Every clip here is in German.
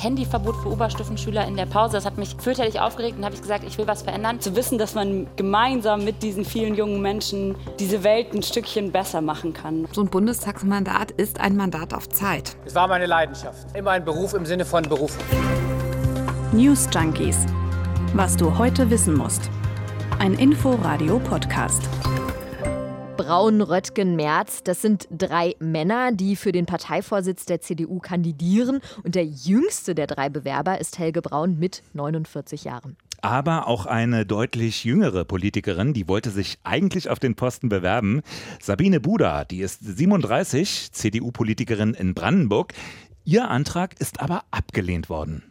Handyverbot für Oberstufenschüler in der Pause. Das hat mich fürchterlich aufgeregt und habe ich gesagt, ich will was verändern. Zu wissen, dass man gemeinsam mit diesen vielen jungen Menschen diese Welt ein Stückchen besser machen kann. So ein Bundestagsmandat ist ein Mandat auf Zeit. Es war meine Leidenschaft. Immer ein Beruf im Sinne von Berufung. News Junkies. Was du heute wissen musst. Ein Info-Radio-Podcast. Braun, Röttgen, Merz, das sind drei Männer, die für den Parteivorsitz der CDU kandidieren. Und der jüngste der drei Bewerber ist Helge Braun mit 49 Jahren. Aber auch eine deutlich jüngere Politikerin, die wollte sich eigentlich auf den Posten bewerben. Sabine Buda, die ist 37, CDU-Politikerin in Brandenburg. Ihr Antrag ist aber abgelehnt worden.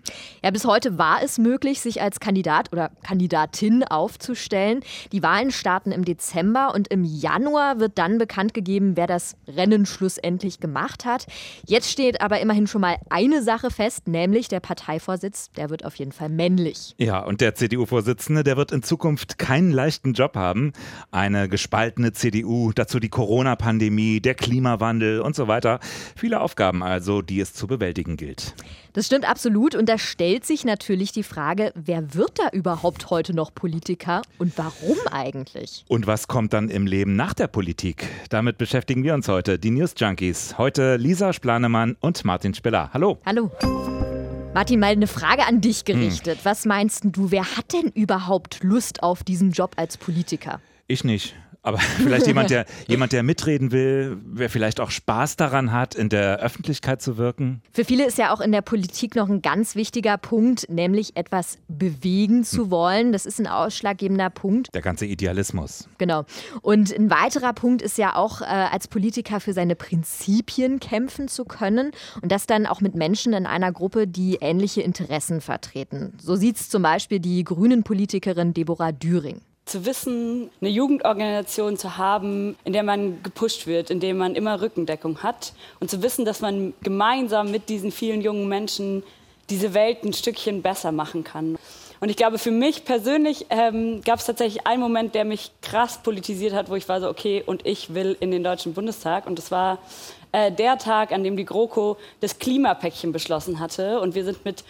Ja, bis heute war es möglich, sich als Kandidat oder Kandidatin aufzustellen. Die Wahlen starten im Dezember und im Januar wird dann bekannt gegeben, wer das Rennen schlussendlich gemacht hat. Jetzt steht aber immerhin schon mal eine Sache fest, nämlich der Parteivorsitz, der wird auf jeden Fall männlich. Ja, und der CDU-Vorsitzende, der wird in Zukunft keinen leichten Job haben. Eine gespaltene CDU, dazu die Corona-Pandemie, der Klimawandel und so weiter. Viele Aufgaben also, die es zu bewältigen gilt. Das stimmt absolut. Und da stellt sich natürlich die Frage, wer wird da überhaupt heute noch Politiker und warum eigentlich? Und was kommt dann im Leben nach der Politik? Damit beschäftigen wir uns heute, die News Junkies. Heute Lisa Splanemann und Martin Spiller. Hallo. Hallo. Martin, mal eine Frage an dich gerichtet. Hm. Was meinst du, wer hat denn überhaupt Lust auf diesen Job als Politiker? Ich nicht. Aber vielleicht jemand, der, jemand, der mitreden will, wer vielleicht auch Spaß daran hat, in der Öffentlichkeit zu wirken. Für viele ist ja auch in der Politik noch ein ganz wichtiger Punkt, nämlich etwas bewegen zu hm. wollen. Das ist ein ausschlaggebender Punkt. Der ganze Idealismus. Genau. Und ein weiterer Punkt ist ja auch, äh, als Politiker für seine Prinzipien kämpfen zu können. Und das dann auch mit Menschen in einer Gruppe, die ähnliche Interessen vertreten. So sieht es zum Beispiel die Grünen-Politikerin Deborah Düring zu wissen, eine Jugendorganisation zu haben, in der man gepusht wird, in der man immer Rückendeckung hat und zu wissen, dass man gemeinsam mit diesen vielen jungen Menschen diese Welt ein Stückchen besser machen kann. Und ich glaube, für mich persönlich ähm, gab es tatsächlich einen Moment, der mich krass politisiert hat, wo ich war so, okay, und ich will in den Deutschen Bundestag. Und das war äh, der Tag, an dem die GroKo das Klimapäckchen beschlossen hatte. Und wir sind mit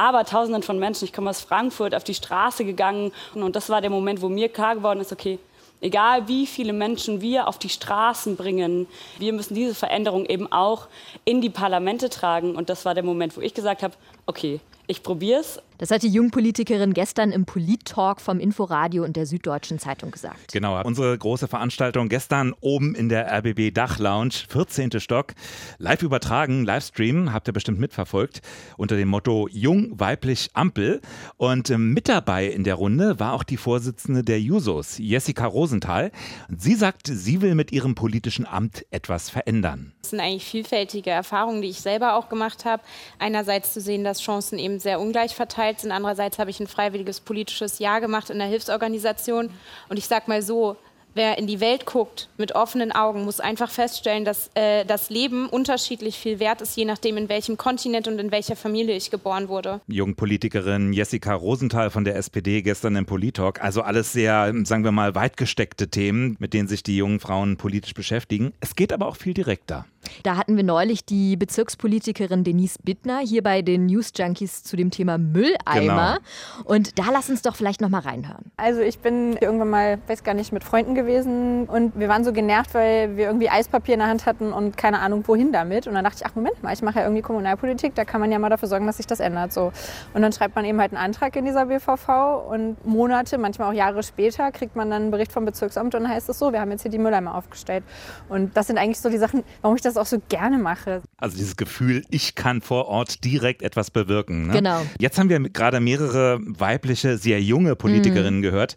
Abertausenden von Menschen, ich komme aus Frankfurt, auf die Straße gegangen. Und das war der Moment, wo mir klar geworden ist, okay, egal wie viele Menschen wir auf die Straßen bringen, wir müssen diese Veränderung eben auch in die Parlamente tragen. Und das war der Moment, wo ich gesagt habe, okay, ich probiere es das hat die Jungpolitikerin gestern im Polit-Talk vom Inforadio und der Süddeutschen Zeitung gesagt. Genau, unsere große Veranstaltung gestern oben in der RBB Dachlounge, 14. Stock, live übertragen, Livestream, habt ihr bestimmt mitverfolgt, unter dem Motto Jung, weiblich, Ampel. Und ähm, mit dabei in der Runde war auch die Vorsitzende der Jusos, Jessica Rosenthal. Und sie sagt, sie will mit ihrem politischen Amt etwas verändern. Das sind eigentlich vielfältige Erfahrungen, die ich selber auch gemacht habe. Einerseits zu sehen, dass Chancen eben sehr ungleich verteilt sind. Andererseits habe ich ein freiwilliges politisches Jahr gemacht in der Hilfsorganisation. Und ich sage mal so, wer in die Welt guckt mit offenen Augen, muss einfach feststellen, dass äh, das Leben unterschiedlich viel wert ist, je nachdem, in welchem Kontinent und in welcher Familie ich geboren wurde. Jungpolitikerin Jessica Rosenthal von der SPD gestern im Politalk. Also alles sehr, sagen wir mal, weit gesteckte Themen, mit denen sich die jungen Frauen politisch beschäftigen. Es geht aber auch viel direkter. Da hatten wir neulich die Bezirkspolitikerin Denise Bittner hier bei den News Junkies zu dem Thema Mülleimer. Genau. Und da lass uns doch vielleicht noch mal reinhören. Also ich bin irgendwann mal, weiß gar nicht, mit Freunden gewesen und wir waren so genervt, weil wir irgendwie Eispapier in der Hand hatten und keine Ahnung wohin damit. Und dann dachte ich, ach Moment mal, ich mache ja irgendwie Kommunalpolitik, da kann man ja mal dafür sorgen, dass sich das ändert. So. Und dann schreibt man eben halt einen Antrag in dieser BVV und Monate, manchmal auch Jahre später kriegt man dann einen Bericht vom Bezirksamt und dann heißt es so, wir haben jetzt hier die Mülleimer aufgestellt. Und das sind eigentlich so die Sachen, warum ich das auch so gerne mache. Also dieses Gefühl, ich kann vor Ort direkt etwas bewirken. Ne? Genau. Jetzt haben wir gerade mehrere weibliche, sehr junge Politikerinnen mhm. gehört.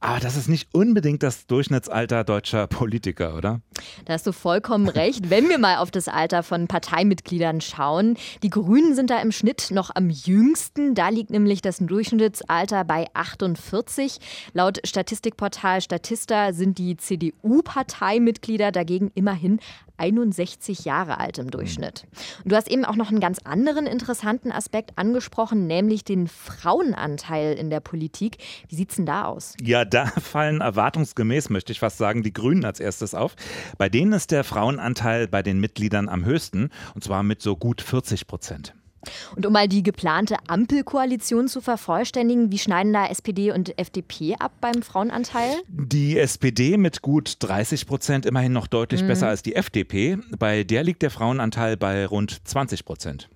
Aber das ist nicht unbedingt das Durchschnittsalter deutscher Politiker, oder? Da hast du vollkommen recht. Wenn wir mal auf das Alter von Parteimitgliedern schauen, die Grünen sind da im Schnitt noch am jüngsten. Da liegt nämlich das Durchschnittsalter bei 48. Laut Statistikportal Statista sind die CDU-Parteimitglieder dagegen immerhin 61 Jahre alt im Durchschnitt. Und du hast eben auch noch einen ganz anderen interessanten Aspekt angesprochen, nämlich den Frauenanteil in der Politik. Wie sieht es denn da aus? Ja, da fallen erwartungsgemäß, möchte ich fast sagen, die Grünen als erstes auf. Bei denen ist der Frauenanteil bei den Mitgliedern am höchsten, und zwar mit so gut 40 Prozent. Und um mal die geplante Ampelkoalition zu vervollständigen, wie schneiden da SPD und FDP ab beim Frauenanteil? Die SPD mit gut 30 Prozent immerhin noch deutlich mhm. besser als die FDP. Bei der liegt der Frauenanteil bei rund 20 Prozent.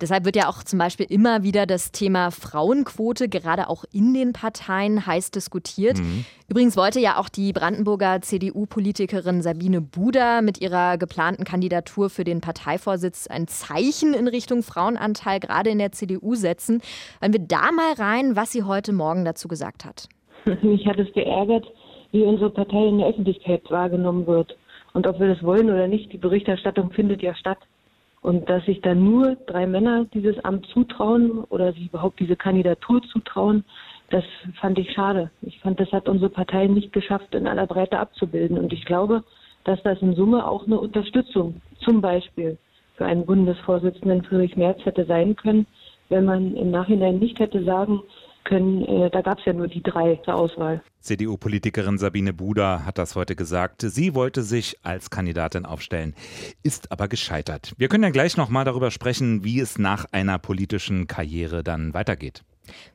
Deshalb wird ja auch zum Beispiel immer wieder das Thema Frauenquote gerade auch in den Parteien heiß diskutiert. Mhm. Übrigens wollte ja auch die Brandenburger CDU-Politikerin Sabine Buda mit ihrer geplanten Kandidatur für den Parteivorsitz ein Zeichen in Richtung Frauenanteil gerade in der CDU setzen. Hören wir da mal rein, was sie heute Morgen dazu gesagt hat. Mich hat es geärgert, wie unsere Partei in der Öffentlichkeit wahrgenommen wird. Und ob wir das wollen oder nicht, die Berichterstattung findet ja statt. Und dass sich dann nur drei Männer dieses Amt zutrauen oder sich überhaupt diese Kandidatur zutrauen, das fand ich schade. Ich fand, das hat unsere Partei nicht geschafft, in aller Breite abzubilden. Und ich glaube, dass das in Summe auch eine Unterstützung zum Beispiel für einen Bundesvorsitzenden Friedrich Merz hätte sein können, wenn man im Nachhinein nicht hätte sagen können, äh, da gab es ja nur die drei zur Auswahl. CDU-Politikerin Sabine Buda hat das heute gesagt. Sie wollte sich als Kandidatin aufstellen, ist aber gescheitert. Wir können ja gleich noch mal darüber sprechen, wie es nach einer politischen Karriere dann weitergeht.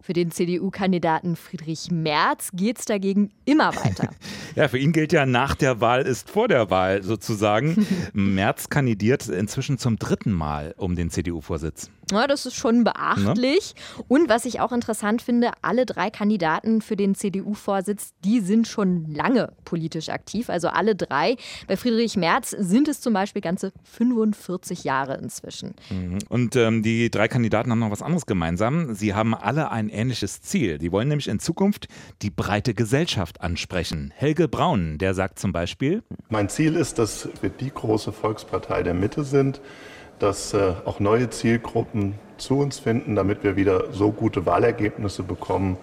Für den CDU-Kandidaten Friedrich Merz geht es dagegen immer weiter. ja, für ihn gilt ja, nach der Wahl ist vor der Wahl sozusagen. Merz kandidiert inzwischen zum dritten Mal um den CDU-Vorsitz. Ja, das ist schon beachtlich. Ja. Und was ich auch interessant finde, alle drei Kandidaten für den CDU-Vorsitz, die sind schon lange politisch aktiv. Also alle drei. Bei Friedrich Merz sind es zum Beispiel ganze 45 Jahre inzwischen. Mhm. Und ähm, die drei Kandidaten haben noch was anderes gemeinsam. Sie haben alle ein ähnliches Ziel. Die wollen nämlich in Zukunft die breite Gesellschaft ansprechen. Helge Braun, der sagt zum Beispiel: Mein Ziel ist, dass wir die große Volkspartei der Mitte sind dass äh, auch neue Zielgruppen zu uns finden, damit wir wieder so gute Wahlergebnisse bekommen,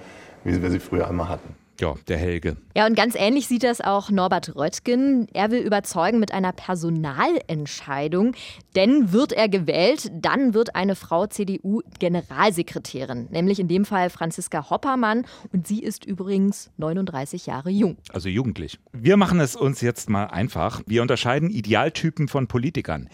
wie wir sie früher einmal hatten. Ja, der Helge. Ja, und ganz ähnlich sieht das auch Norbert Röttgen. Er will überzeugen mit einer Personalentscheidung. Denn wird er gewählt, dann wird eine Frau CDU-Generalsekretärin. Nämlich in dem Fall Franziska Hoppermann. Und sie ist übrigens 39 Jahre jung. Also jugendlich. Wir machen es uns jetzt mal einfach. Wir unterscheiden Idealtypen von Politikern.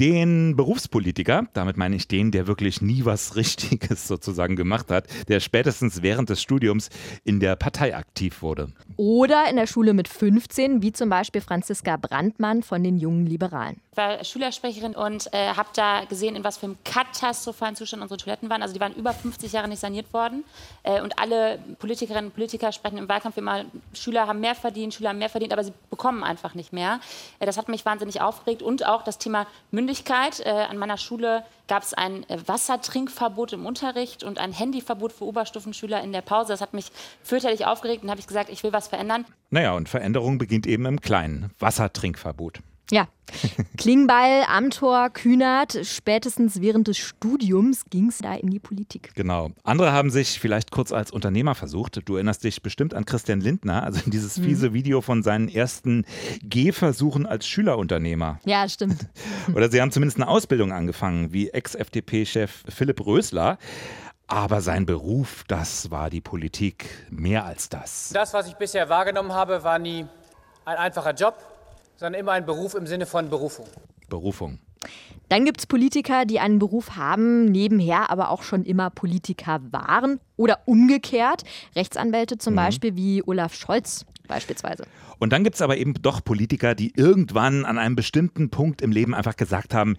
Den Berufspolitiker, damit meine ich den, der wirklich nie was Richtiges sozusagen gemacht hat, der spätestens während des Studiums in der Partei aktiv wurde. Oder in der Schule mit 15, wie zum Beispiel Franziska Brandmann von den Jungen Liberalen. Ich war Schülersprecherin und äh, habe da gesehen, in was für einem katastrophalen Zustand unsere Toiletten waren. Also die waren über 50 Jahre nicht saniert worden. Äh, und alle Politikerinnen und Politiker sprechen im Wahlkampf immer, Schüler haben mehr verdient, Schüler haben mehr verdient, aber sie bekommen einfach nicht mehr. Äh, das hat mich wahnsinnig aufgeregt. Und auch das Thema Mündigkeit. Äh, an meiner Schule gab es ein äh, Wassertrinkverbot im Unterricht und ein Handyverbot für Oberstufenschüler in der Pause. Das hat mich fürchterlich aufgeregt und habe ich gesagt, ich will was verändern. Naja, und Veränderung beginnt eben im Kleinen. Wassertrinkverbot. Ja. Klingbeil, Amtor, Kühnert, spätestens während des Studiums ging es da in die Politik. Genau. Andere haben sich vielleicht kurz als Unternehmer versucht. Du erinnerst dich bestimmt an Christian Lindner, also dieses hm. fiese Video von seinen ersten Gehversuchen als Schülerunternehmer. Ja, stimmt. Oder sie haben zumindest eine Ausbildung angefangen, wie Ex-FDP-Chef Philipp Rösler. Aber sein Beruf, das war die Politik mehr als das. Das, was ich bisher wahrgenommen habe, war nie ein einfacher Job sondern immer ein Beruf im Sinne von Berufung. Berufung. Dann gibt es Politiker, die einen Beruf haben, nebenher aber auch schon immer Politiker waren oder umgekehrt. Rechtsanwälte zum mhm. Beispiel wie Olaf Scholz beispielsweise. Und dann gibt es aber eben doch Politiker, die irgendwann an einem bestimmten Punkt im Leben einfach gesagt haben,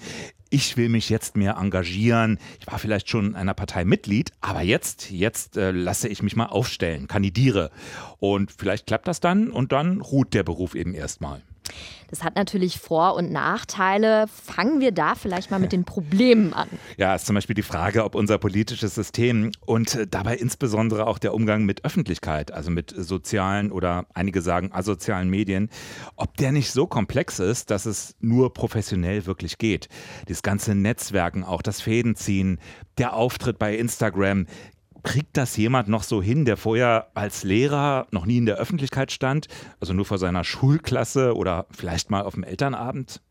ich will mich jetzt mehr engagieren. Ich war vielleicht schon in einer Partei Mitglied, aber jetzt, jetzt äh, lasse ich mich mal aufstellen, kandidiere. Und vielleicht klappt das dann und dann ruht der Beruf eben erstmal. Das hat natürlich Vor- und Nachteile. Fangen wir da vielleicht mal mit den Problemen an. Ja, ist zum Beispiel die Frage, ob unser politisches System und dabei insbesondere auch der Umgang mit Öffentlichkeit, also mit sozialen oder einige sagen asozialen Medien, ob der nicht so komplex ist, dass es nur professionell wirklich geht. Das ganze Netzwerken, auch das Fädenziehen, der Auftritt bei Instagram, Kriegt das jemand noch so hin, der vorher als Lehrer noch nie in der Öffentlichkeit stand, also nur vor seiner Schulklasse oder vielleicht mal auf dem Elternabend?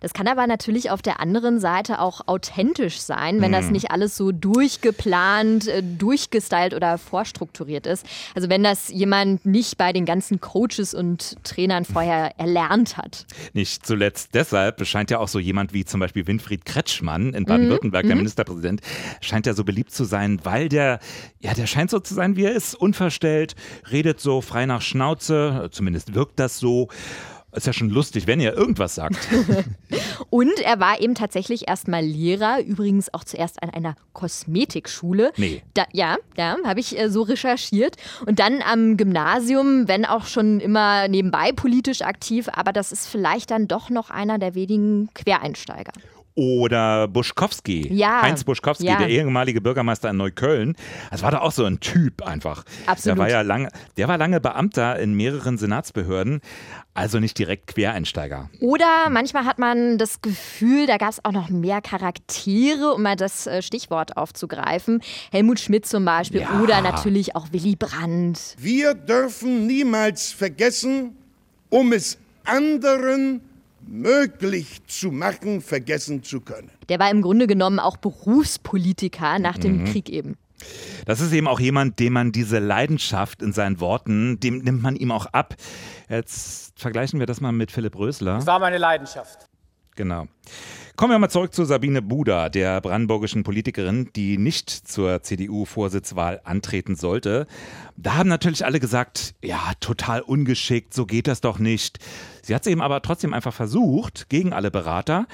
Das kann aber natürlich auf der anderen Seite auch authentisch sein, wenn das Hm. nicht alles so durchgeplant, äh, durchgestylt oder vorstrukturiert ist. Also wenn das jemand nicht bei den ganzen Coaches und Trainern vorher erlernt hat. Nicht zuletzt deshalb scheint ja auch so jemand wie zum Beispiel Winfried Kretschmann in Baden-Württemberg, der mhm. Ministerpräsident, scheint ja so beliebt zu sein, weil der, ja, der scheint so zu sein, wie er ist, unverstellt, redet so frei nach Schnauze, zumindest wirkt das so. Ist ja schon lustig, wenn er irgendwas sagt. Und er war eben tatsächlich erstmal Lehrer, übrigens auch zuerst an einer Kosmetikschule. Nee. Da, ja, ja, habe ich äh, so recherchiert. Und dann am Gymnasium, wenn auch schon immer nebenbei politisch aktiv, aber das ist vielleicht dann doch noch einer der wenigen Quereinsteiger. Oder Buschkowski, Ja. Heinz Buschkowski, Ja. der ehemalige Bürgermeister in Neukölln. Das war doch auch so ein Typ einfach. Absolut. Der war ja lange, der war lange Beamter in mehreren Senatsbehörden, also nicht direkt Quereinsteiger. Oder manchmal hat man das Gefühl, da gab es auch noch mehr Charaktere, um mal das äh, Stichwort aufzugreifen. Helmut Schmidt zum Beispiel Ja. oder natürlich auch Willy Brandt. Wir dürfen niemals vergessen, um es anderen möglich zu machen, vergessen zu können. Der war im Grunde genommen auch Berufspolitiker nach dem Mhm. Krieg eben. Das ist eben auch jemand, dem man diese Leidenschaft in seinen Worten, dem nimmt man ihm auch ab. Jetzt vergleichen wir das mal mit Philipp Rösler. Das war meine Leidenschaft. Genau. Kommen wir mal zurück zu Sabine Buda, der brandenburgischen Politikerin, die nicht zur CDU-Vorsitzwahl antreten sollte. Da haben natürlich alle gesagt, ja, total ungeschickt, so geht das doch nicht. Sie hat es eben aber trotzdem einfach versucht, gegen alle Berater.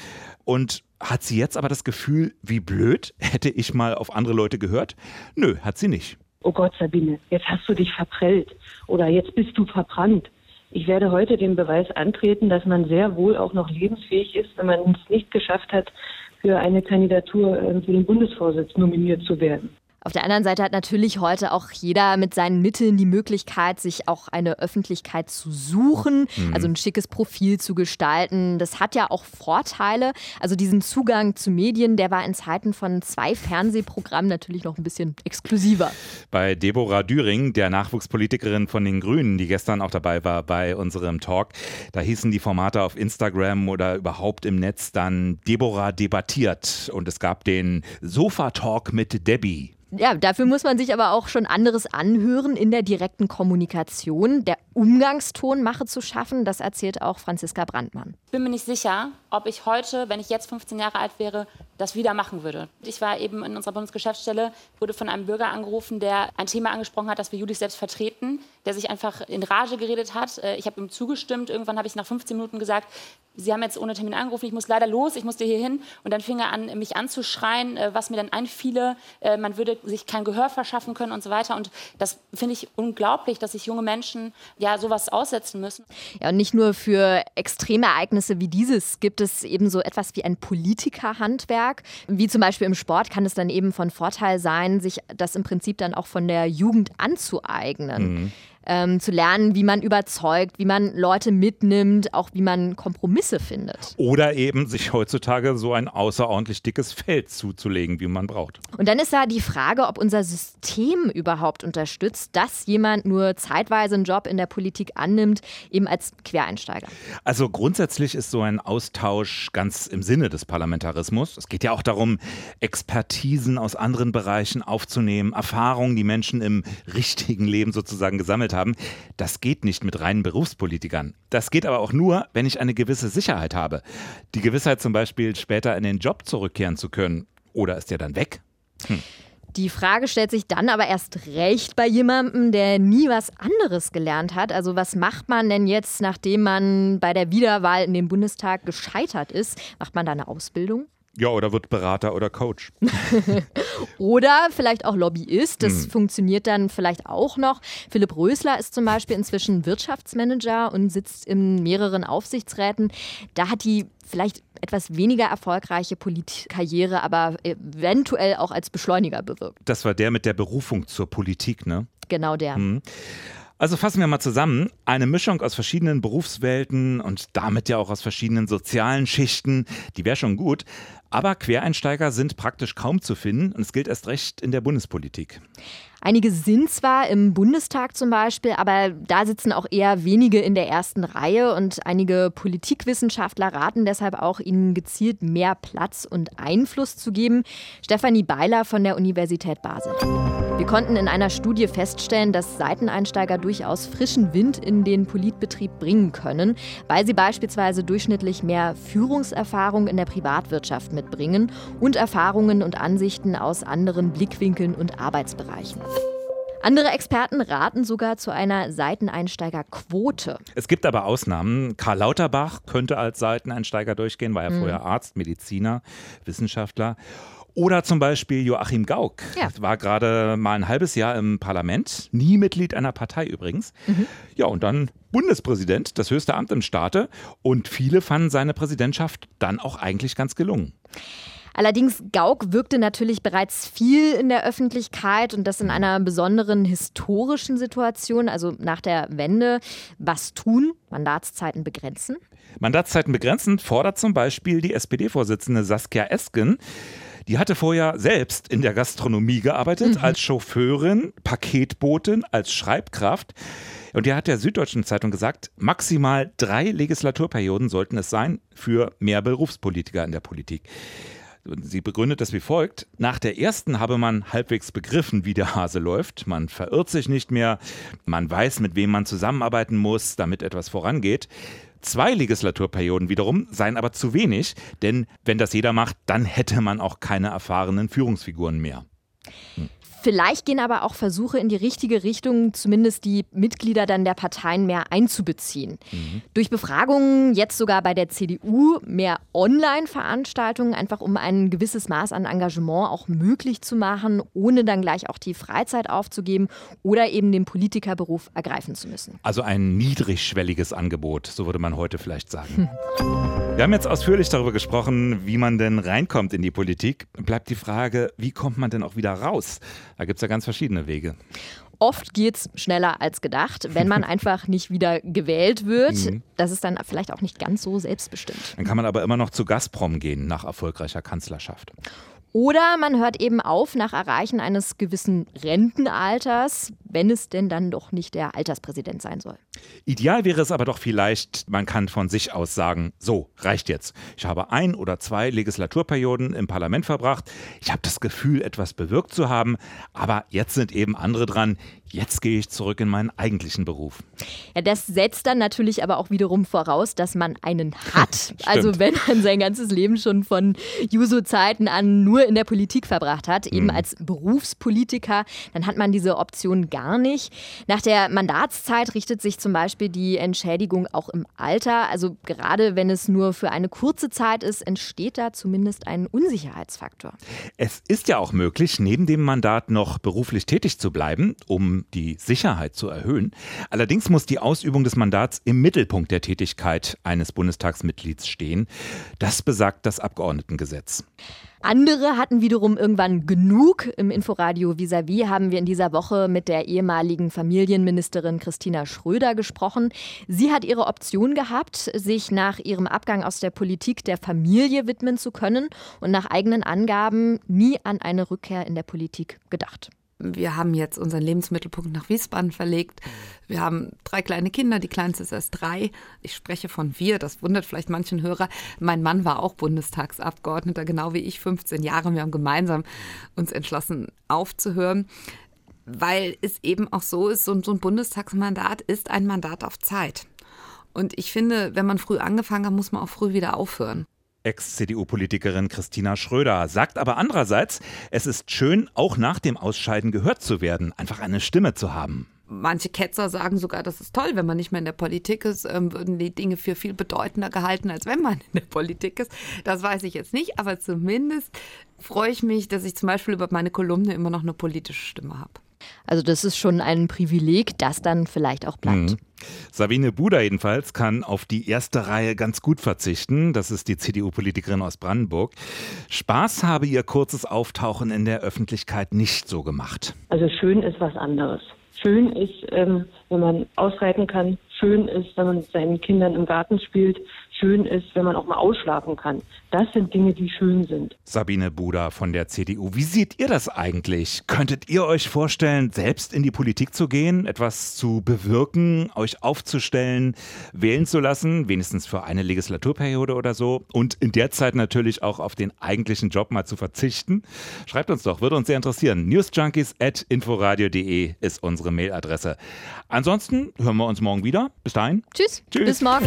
Und hat sie jetzt aber das Gefühl, wie blöd, hätte ich mal auf andere Leute gehört? Nö, hat sie nicht. oh Gott, Sabine, jetzt hast du dich verprellt oder jetzt bist du verbrannt. Ich werde heute den Beweis antreten, dass man sehr wohl auch noch lebensfähig ist, wenn man es nicht geschafft hat, für eine Kandidatur äh, für den Bundesvorsitz nominiert zu werden. Auf der anderen Seite hat natürlich heute auch jeder mit seinen Mitteln die Möglichkeit, sich auch eine Öffentlichkeit zu suchen, Mhm. also ein schickes Profil zu gestalten. Das hat ja auch Vorteile. Also diesen Zugang zu Medien, der war in Zeiten von zwei Fernsehprogrammen natürlich noch ein bisschen exklusiver. Bei Deborah Düring, der Nachwuchspolitikerin von den Grünen, die gestern auch dabei war bei unserem Talk, da hießen die Formate auf Instagram oder überhaupt im Netz dann Deborah debattiert und es gab den Sofa-Talk mit Debbie. Ja, dafür muss man sich aber auch schon anderes anhören in der direkten Kommunikation. Der Umgangston mache zu schaffen, das erzählt auch Franziska Brandmann. Ich bin mir nicht sicher, ob ich heute, wenn ich jetzt 15 Jahre alt wäre, das wieder machen würde. Ich war eben in unserer Bundesgeschäftsstelle, wurde von einem Bürger angerufen, der ein Thema angesprochen hat, das wir Judith selbst vertreten, der sich einfach in Rage geredet hat. Äh, Ich habe ihm zugestimmt. Irgendwann habe ich nach 15 Minuten gesagt, Sie haben jetzt ohne Termin angerufen, ich muss leider los, ich musste hier hin. Und dann fing er an, mich anzuschreien, äh, was mir dann einfiele. Äh, Man würde sich kein Gehör verschaffen können und so weiter. Und das finde ich unglaublich, dass sich junge Menschen ja sowas aussetzen müssen. Ja, und nicht nur für extreme Ereignisse wie dieses gibt es eben so etwas wie ein Politikerhandwerk. Wie zum Beispiel im Sport kann es dann eben von Vorteil sein, sich das im Prinzip dann auch von der Jugend anzueignen. Mhm. Ähm, zu lernen, wie man überzeugt, wie man Leute mitnimmt, auch wie man Kompromisse findet. Oder eben sich heutzutage so ein außerordentlich dickes Feld zuzulegen, wie man braucht. Und dann ist da die Frage, ob unser System überhaupt unterstützt, dass jemand nur zeitweise einen Job in der Politik annimmt, eben als Quereinsteiger. Also grundsätzlich ist so ein Austausch ganz im Sinne des Parlamentarismus. Es geht ja auch darum, Expertisen aus anderen Bereichen aufzunehmen, Erfahrungen, die Menschen im richtigen Leben sozusagen gesammelt haben. Das geht nicht mit reinen Berufspolitikern. Das geht aber auch nur, wenn ich eine gewisse Sicherheit habe. Die Gewissheit zum Beispiel, später in den Job zurückkehren zu können. Oder ist der dann weg? Hm. Die Frage stellt sich dann aber erst recht bei jemandem, der nie was anderes gelernt hat. Also was macht man denn jetzt, nachdem man bei der Wiederwahl in den Bundestag gescheitert ist? Macht man da eine Ausbildung? Ja, oder wird Berater oder Coach. Oder vielleicht auch Lobbyist. Das Hm. funktioniert dann vielleicht auch noch. Philipp Rösler ist zum Beispiel inzwischen Wirtschaftsmanager und sitzt in mehreren Aufsichtsräten. Da hat die vielleicht etwas weniger erfolgreiche Politikkarriere, aber eventuell auch als Beschleuniger bewirkt. Das war der mit der Berufung zur Politik, ne? Genau der. Mhm. Also fassen wir mal zusammen. Eine Mischung aus verschiedenen Berufswelten und damit ja auch aus verschiedenen sozialen Schichten, die wäre schon gut. Aber Quereinsteiger sind praktisch kaum zu finden und es gilt erst recht in der Bundespolitik. Einige sind zwar im Bundestag zum Beispiel, aber da sitzen auch eher wenige in der ersten Reihe und einige Politikwissenschaftler raten deshalb auch, ihnen gezielt mehr Platz und Einfluss zu geben. Stefanie Beiler von der Universität Basel. Wir konnten in einer Studie feststellen, dass Seiteneinsteiger durchaus frischen Wind in den Politbetrieb bringen können, weil sie beispielsweise durchschnittlich mehr Führungserfahrung in der Privatwirtschaft mitbringen und Erfahrungen und Ansichten aus anderen Blickwinkeln und Arbeitsbereichen. Andere Experten raten sogar zu einer Seiteneinsteigerquote. Es gibt aber Ausnahmen. Karl Lauterbach könnte als Seiteneinsteiger durchgehen, war ja mhm. vorher Arzt, Mediziner, Wissenschaftler. Oder zum Beispiel Joachim Gauck. Ja. War gerade mal ein halbes Jahr im Parlament, nie Mitglied einer Partei übrigens. Mhm. Ja, und dann Bundespräsident, das höchste Amt im Staate. Und viele fanden seine Präsidentschaft dann auch eigentlich ganz gelungen. Allerdings, Gauck wirkte natürlich bereits viel in der Öffentlichkeit und das in einer besonderen historischen Situation, also nach der Wende. Was tun? Mandatszeiten begrenzen? Mandatszeiten begrenzen fordert zum Beispiel die SPD-Vorsitzende Saskia Esken. Die hatte vorher selbst in der Gastronomie gearbeitet, mhm. als Chauffeurin, Paketbotin, als Schreibkraft. Und die hat der Süddeutschen Zeitung gesagt, maximal drei Legislaturperioden sollten es sein für mehr Berufspolitiker in der Politik. Sie begründet das wie folgt. Nach der ersten habe man halbwegs begriffen, wie der Hase läuft. Man verirrt sich nicht mehr. Man weiß, mit wem man zusammenarbeiten muss, damit etwas vorangeht. Zwei Legislaturperioden wiederum seien aber zu wenig, denn wenn das jeder macht, dann hätte man auch keine erfahrenen Führungsfiguren mehr. Hm. Vielleicht gehen aber auch Versuche in die richtige Richtung, zumindest die Mitglieder dann der Parteien mehr einzubeziehen. Mhm. Durch Befragungen, jetzt sogar bei der CDU, mehr Online-Veranstaltungen, einfach um ein gewisses Maß an Engagement auch möglich zu machen, ohne dann gleich auch die Freizeit aufzugeben oder eben den Politikerberuf ergreifen zu müssen. Also ein niedrigschwelliges Angebot, so würde man heute vielleicht sagen. Wir haben jetzt ausführlich darüber gesprochen, wie man denn reinkommt in die Politik. Bleibt die Frage, wie kommt man denn auch wieder raus? Da gibt es ja ganz verschiedene Wege. Oft geht es schneller als gedacht, wenn man einfach nicht wieder gewählt wird. Mhm. Das ist dann vielleicht auch nicht ganz so selbstbestimmt. Dann kann man aber immer noch zu Gazprom gehen nach erfolgreicher Kanzlerschaft. Oder man hört eben auf nach Erreichen eines gewissen Rentenalters, wenn es denn dann doch nicht der Alterspräsident sein soll. Ideal wäre es aber doch vielleicht, man kann von sich aus sagen, so, reicht jetzt. Ich habe ein oder zwei Legislaturperioden im Parlament verbracht. Ich habe das Gefühl, etwas bewirkt zu haben, aber jetzt sind eben andere dran. Jetzt gehe ich zurück in meinen eigentlichen Beruf. Ja, das setzt dann natürlich aber auch wiederum voraus, dass man einen hat. also wenn man sein ganzes Leben schon von Juso-Zeiten an nur in der Politik verbracht hat, eben mhm. als Berufspolitiker, dann hat man diese Option gar nicht. Nach der Mandatszeit richtet sich zum Beispiel die Entschädigung auch im Alter. Also gerade wenn es nur für eine kurze Zeit ist, entsteht da zumindest ein Unsicherheitsfaktor. Es ist ja auch möglich, neben dem Mandat noch beruflich tätig zu bleiben, um die Sicherheit zu erhöhen. Allerdings muss die Ausübung des Mandats im Mittelpunkt der Tätigkeit eines Bundestagsmitglieds stehen. Das besagt das Abgeordnetengesetz. Andere hatten wiederum irgendwann genug. Im Inforadio Vis-à-vis haben wir in dieser Woche mit der ehemaligen Familienministerin Christina Schröder gesprochen. Sie hat ihre Option gehabt, sich nach ihrem Abgang aus der Politik der Familie widmen zu können und nach eigenen Angaben nie an eine Rückkehr in der Politik gedacht. Wir haben jetzt unseren Lebensmittelpunkt nach Wiesbaden verlegt. Wir haben drei kleine Kinder, die kleinste ist erst drei. Ich spreche von wir, das wundert vielleicht manchen Hörer. Mein Mann war auch Bundestagsabgeordneter, genau wie ich, 15 Jahre. Wir haben gemeinsam uns entschlossen, aufzuhören weil es eben auch so ist, so ein Bundestagsmandat ist ein Mandat auf Zeit. Und ich finde, wenn man früh angefangen hat, muss man auch früh wieder aufhören. Ex-CDU-Politikerin Christina Schröder sagt aber andererseits, es ist schön, auch nach dem Ausscheiden gehört zu werden, einfach eine Stimme zu haben. Manche Ketzer sagen sogar, das ist toll, wenn man nicht mehr in der Politik ist, ähm, würden die Dinge für viel bedeutender gehalten, als wenn man in der Politik ist. Das weiß ich jetzt nicht, aber zumindest freue ich mich, dass ich zum Beispiel über meine Kolumne immer noch eine politische Stimme habe. Also das ist schon ein Privileg, das dann vielleicht auch bleibt. Mhm. Sabine Buda jedenfalls kann auf die erste Reihe ganz gut verzichten. Das ist die CDU-Politikerin aus Brandenburg. Spaß habe ihr kurzes Auftauchen in der Öffentlichkeit nicht so gemacht. Also schön ist was anderes. Schön ist, ähm, wenn man ausreiten kann. Schön ist, wenn man mit seinen Kindern im Garten spielt. Schön ist, wenn man auch mal ausschlafen kann. Das sind Dinge, die schön sind. Sabine Buda von der CDU. Wie seht ihr das eigentlich? Könntet ihr euch vorstellen, selbst in die Politik zu gehen, etwas zu bewirken, euch aufzustellen, wählen zu lassen, wenigstens für eine Legislaturperiode oder so und in der Zeit natürlich auch auf den eigentlichen Job mal zu verzichten? Schreibt uns doch, würde uns sehr interessieren. Newsjunkies at inforadio.de ist unsere Mailadresse. Ansonsten hören wir uns morgen wieder. Bis dahin. Tschüss. Tschüss. Bis morgen.